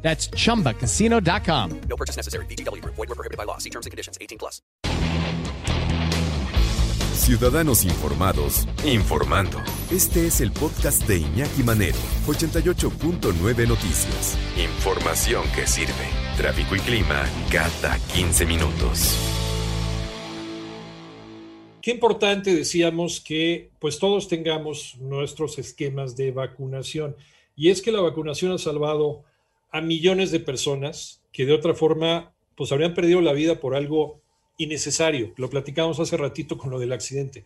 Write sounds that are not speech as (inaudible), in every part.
That's chumbacasino.com. No purchase necessary. BGW. Void were prohibited by law. See terms and conditions. 18 plus. Ciudadanos informados, informando. Este es el podcast de Iñaki Manero, 88.9 Noticias. Información que sirve. Tráfico y clima cada 15 minutos. Qué importante decíamos que pues todos tengamos nuestros esquemas de vacunación. Y es que la vacunación ha salvado a millones de personas que de otra forma pues habrían perdido la vida por algo innecesario. Lo platicamos hace ratito con lo del accidente.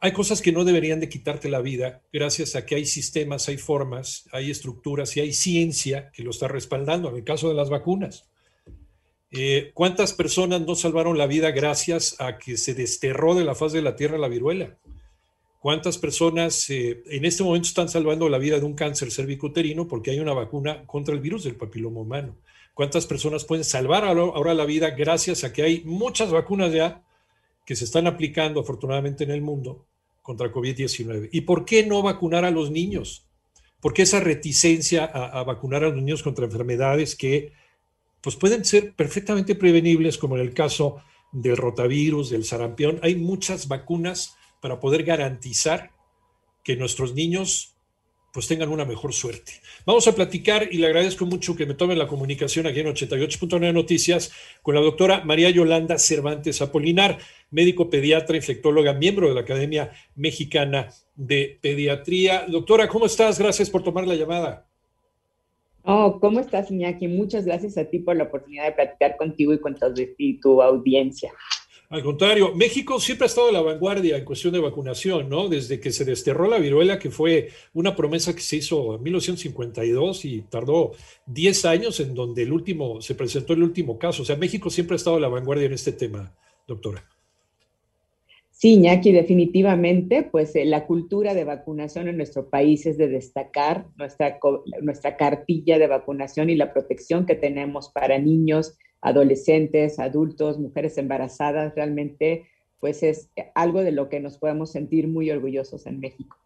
Hay cosas que no deberían de quitarte la vida gracias a que hay sistemas, hay formas, hay estructuras y hay ciencia que lo está respaldando. En el caso de las vacunas. Eh, ¿Cuántas personas no salvaron la vida gracias a que se desterró de la faz de la tierra la viruela? ¿Cuántas personas eh, en este momento están salvando la vida de un cáncer cervicuterino porque hay una vacuna contra el virus del papiloma humano? ¿Cuántas personas pueden salvar ahora la vida gracias a que hay muchas vacunas ya que se están aplicando afortunadamente en el mundo contra COVID-19? ¿Y por qué no vacunar a los niños? ¿Por qué esa reticencia a, a vacunar a los niños contra enfermedades que pues pueden ser perfectamente prevenibles, como en el caso del rotavirus, del sarampión. Hay muchas vacunas para poder garantizar que nuestros niños pues tengan una mejor suerte. Vamos a platicar y le agradezco mucho que me tomen la comunicación aquí en 88.9 Noticias con la doctora María Yolanda Cervantes Apolinar, médico pediatra, infectóloga, miembro de la Academia Mexicana de Pediatría. Doctora, ¿cómo estás? Gracias por tomar la llamada. Oh, ¿cómo estás, Iñaki? Muchas gracias a ti por la oportunidad de platicar contigo y con tu, tu audiencia. Al contrario, México siempre ha estado a la vanguardia en cuestión de vacunación, ¿no? Desde que se desterró la viruela, que fue una promesa que se hizo en 1952 y tardó 10 años en donde el último, se presentó el último caso. O sea, México siempre ha estado a la vanguardia en este tema, doctora. Sí, Iñaki, definitivamente, pues eh, la cultura de vacunación en nuestro país es de destacar nuestra, nuestra cartilla de vacunación y la protección que tenemos para niños, adolescentes, adultos, mujeres embarazadas, realmente, pues es algo de lo que nos podemos sentir muy orgullosos en México.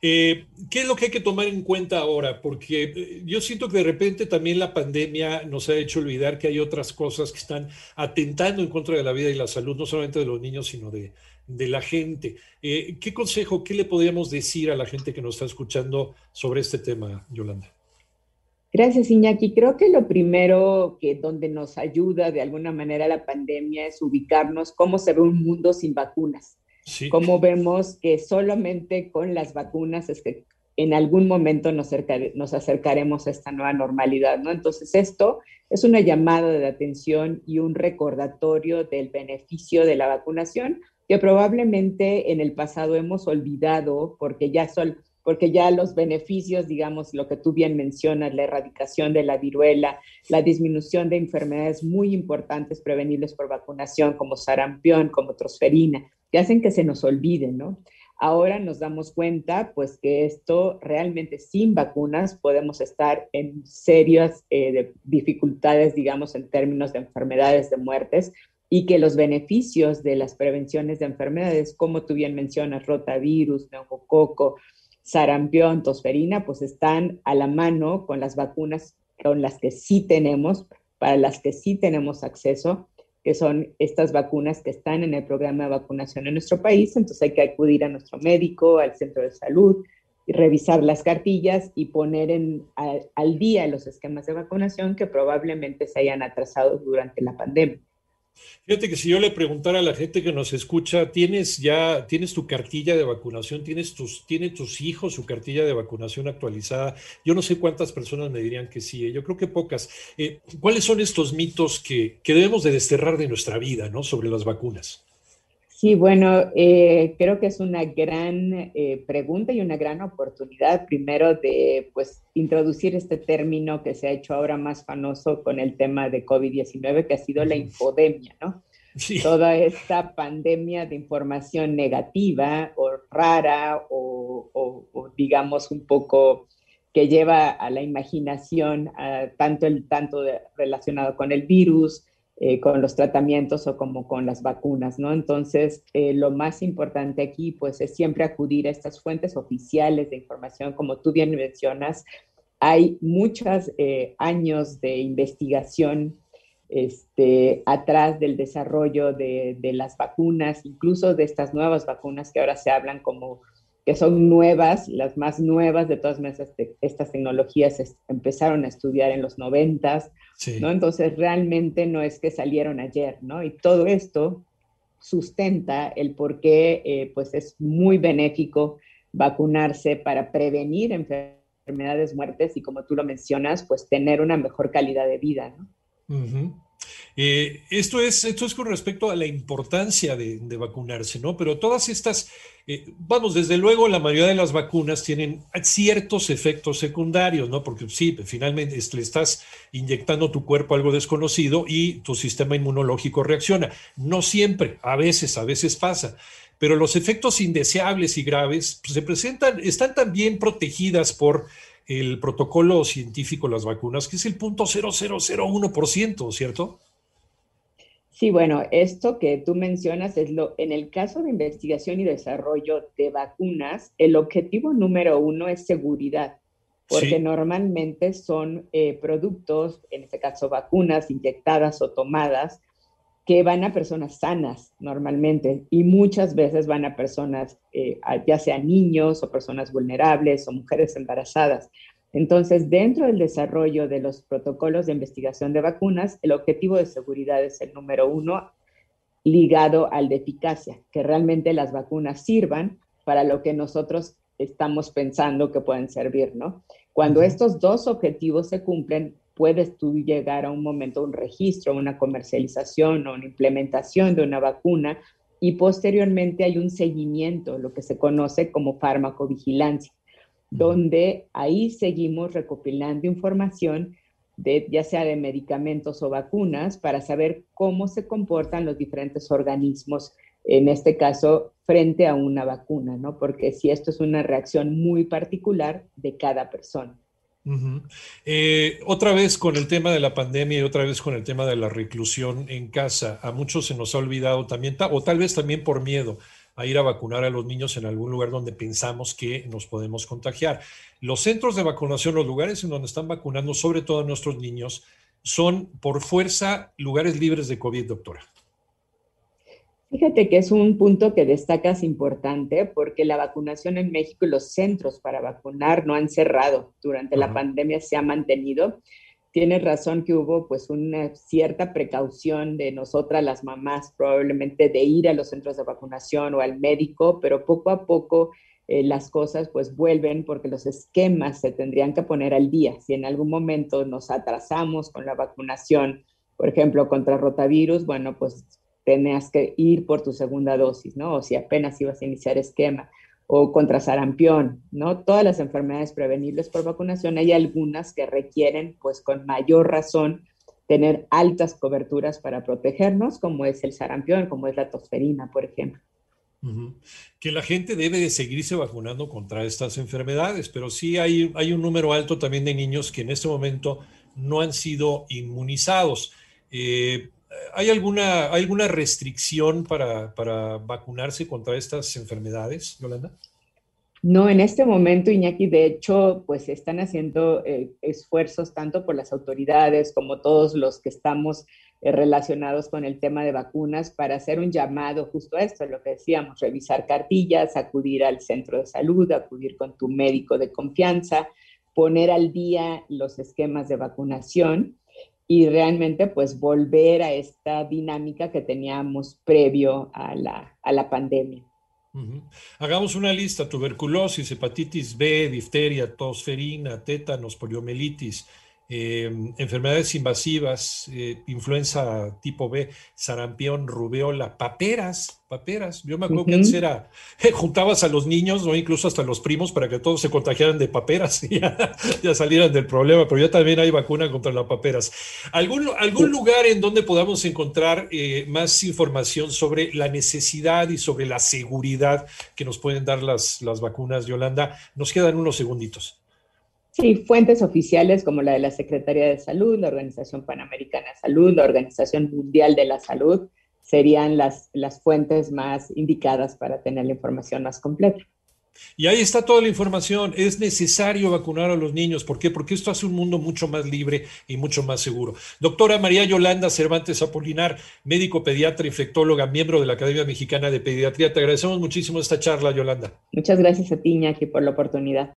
Eh, ¿Qué es lo que hay que tomar en cuenta ahora? Porque eh, yo siento que de repente también la pandemia nos ha hecho olvidar que hay otras cosas que están atentando en contra de la vida y la salud, no solamente de los niños, sino de, la gente. Eh, ¿Qué consejo, qué le podríamos decir a la gente que nos está escuchando sobre este tema, Yolanda? Gracias, Iñaki. Creo que lo primero que donde nos ayuda de alguna manera la pandemia es ubicarnos cómo se ve un mundo sin vacunas. Cómo vemos que solamente con las vacunas es que en algún momento nos, nos acercaremos a esta nueva normalidad, ¿no? Entonces, esto es una llamada de atención y un recordatorio del beneficio de la vacunación que probablemente en el pasado hemos olvidado porque ya son porque ya los beneficios, digamos, lo que tú bien mencionas, la erradicación de la viruela, la disminución de enfermedades muy importantes prevenibles por vacunación, como sarampión, como trosferina, que hacen que se nos olviden, ¿no? Ahora nos damos cuenta, pues, que esto realmente sin vacunas podemos estar en serias eh, dificultades, digamos, en términos de enfermedades, de muertes, y que los beneficios de las prevenciones de enfermedades, como tú bien mencionas, rotavirus, neumococo, sarampión, tosferina, pues están a la mano con las vacunas con las que sí tenemos, para las que sí tenemos acceso, que son estas vacunas que están en el programa de vacunación en nuestro país. Entonces hay que acudir a nuestro médico, al centro de salud, y revisar las cartillas y poner en, al día los esquemas de vacunación que probablemente se hayan atrasado durante la pandemia. Fíjate que si yo le preguntara a la gente que nos escucha, ¿tienes ya, tienes tu cartilla de vacunación? ¿Tienes tus, ¿Tienen tus hijos su cartilla de vacunación actualizada? Yo no sé cuántas personas me dirían que sí, ¿eh? yo creo que pocas. Eh, ¿Cuáles son estos mitos que, que, debemos de desterrar de nuestra vida, ¿no? Sobre las vacunas. Sí, bueno, eh, creo que es una gran eh, pregunta y una gran oportunidad, primero, de pues introducir este término que se ha hecho ahora más famoso con el tema de COVID-19, que ha sido la infodemia, ¿no? Sí. Toda esta pandemia de información negativa o rara o, digamos un poco que lleva a la imaginación, tanto el tanto relacionado con el virus, eh, con los tratamientos o como con las vacunas, ¿no? Entonces, eh, lo más importante aquí, pues, es siempre acudir a estas fuentes oficiales de información, como tú bien mencionas. Hay muchos eh, años de investigación este, atrás del desarrollo de, de, las vacunas, incluso de estas nuevas vacunas que ahora se hablan como que son nuevas, las más nuevas de todas estas, estas tecnologías empezaron a estudiar en los noventas, ¿no? Entonces realmente no es que salieron ayer, ¿no? Y todo esto sustenta el por qué eh, pues es muy benéfico vacunarse para prevenir enfermedades, muertes y como tú lo mencionas, pues tener una mejor calidad de vida, ¿no? Eh, esto, es, esto es con respecto a la importancia de, vacunarse, ¿no? Pero todas estas, eh, vamos, desde luego la mayoría de las vacunas tienen ciertos efectos secundarios, ¿no? Porque sí, finalmente le estás inyectando tu cuerpo algo desconocido y tu sistema inmunológico reacciona. No siempre, a veces, a veces pasa. Pero los efectos indeseables y graves pues, se presentan, están también protegidas por el protocolo científico las vacunas, que es el punto 0001%, ¿cierto? Sí, bueno, esto que tú mencionas es lo, en el caso de investigación y desarrollo de vacunas, el objetivo número uno es seguridad, porque normalmente son eh, productos, en este caso vacunas inyectadas o tomadas, que van a personas sanas normalmente y muchas veces van a personas, eh, ya sean niños o personas vulnerables o mujeres embarazadas. Entonces, dentro del desarrollo de los protocolos de investigación de vacunas, el objetivo de seguridad es el número uno ligado al de eficacia, que realmente las vacunas sirvan para lo que nosotros estamos pensando que pueden servir, ¿no? Cuando estos dos objetivos se cumplen, puedes tú llegar a un momento, un registro, una comercialización o una implementación de una vacuna y posteriormente hay un seguimiento, lo que se conoce como farmacovigilancia donde ahí seguimos recopilando información de ya sea de medicamentos o vacunas para saber cómo se comportan los diferentes organismos, en este caso frente a una vacuna, ¿no? Porque si esto es una reacción muy particular de cada persona. Eh, otra vez con el tema de la pandemia y otra vez con el tema de la reclusión en casa, a muchos se nos ha olvidado también, o tal vez también por miedo, a ir a vacunar a los niños en algún lugar donde pensamos que nos podemos contagiar. Los centros de vacunación, los lugares en donde están vacunando, sobre todo a nuestros niños, son por fuerza lugares libres de COVID, doctora. Fíjate que es un punto que destacas importante porque la vacunación en México y los centros para vacunar no han cerrado. Durante la pandemia se ha mantenido tienes razón que hubo pues una cierta precaución de nosotras las mamás probablemente de ir a los centros de vacunación o al médico, pero poco a poco eh, las cosas pues vuelven porque los esquemas se tendrían que poner al día. Si en algún momento nos atrasamos con la vacunación, por ejemplo, contra rotavirus, bueno, pues tenías que ir por tu segunda dosis, ¿no? O si apenas ibas a iniciar esquema o contra sarampión, ¿no? Todas las enfermedades prevenibles por vacunación, hay algunas que requieren, pues con mayor razón, tener altas coberturas para protegernos, como es el sarampión, como es la tosferina, por ejemplo. Que la gente debe de seguirse vacunando contra estas enfermedades, pero sí hay, hay un número alto también de niños que en este momento no han sido inmunizados. Eh, ¿Hay alguna, alguna restricción para, vacunarse contra estas enfermedades, Yolanda? No, en este momento, Iñaki, de hecho, pues están haciendo eh, esfuerzos tanto por las autoridades como todos los que estamos eh, relacionados con el tema de vacunas para hacer un llamado justo a esto, lo que decíamos, revisar cartillas, acudir al centro de salud, acudir con tu médico de confianza, poner al día los esquemas de vacunación y realmente pues volver a esta dinámica que teníamos previo a la, a la pandemia. Hagamos una lista, tuberculosis, hepatitis B, difteria, tosferina, tétanos, poliomielitis, eh, enfermedades invasivas, eh, influenza tipo B, sarampión, rubeola, paperas, paperas. Yo me acuerdo que antes era, (laughs) juntabas a los niños o incluso hasta los primos para que todos se contagiaran de paperas (laughs) y ya, salieran del problema, pero ya también hay vacuna contra las paperas. ¿Algún, algún lugar en donde podamos encontrar eh, más información sobre la necesidad y sobre la seguridad que nos pueden dar las, las vacunas, Yolanda? Nos quedan unos segunditos. Sí, fuentes oficiales como la de la Secretaría de Salud, la Organización Panamericana de Salud, la Organización Mundial de la Salud, serían las, las fuentes más indicadas para tener la información más completa. Y ahí está toda la información. Es necesario vacunar a los niños. ¿Por qué? Porque esto hace un mundo mucho más libre y mucho más seguro. Doctora María Yolanda Cervantes Apolinar, médico pediatra, infectóloga, miembro de la Academia Mexicana de Pediatría. Te agradecemos muchísimo esta charla, Yolanda. Muchas gracias a ti, Iñaki, por la oportunidad.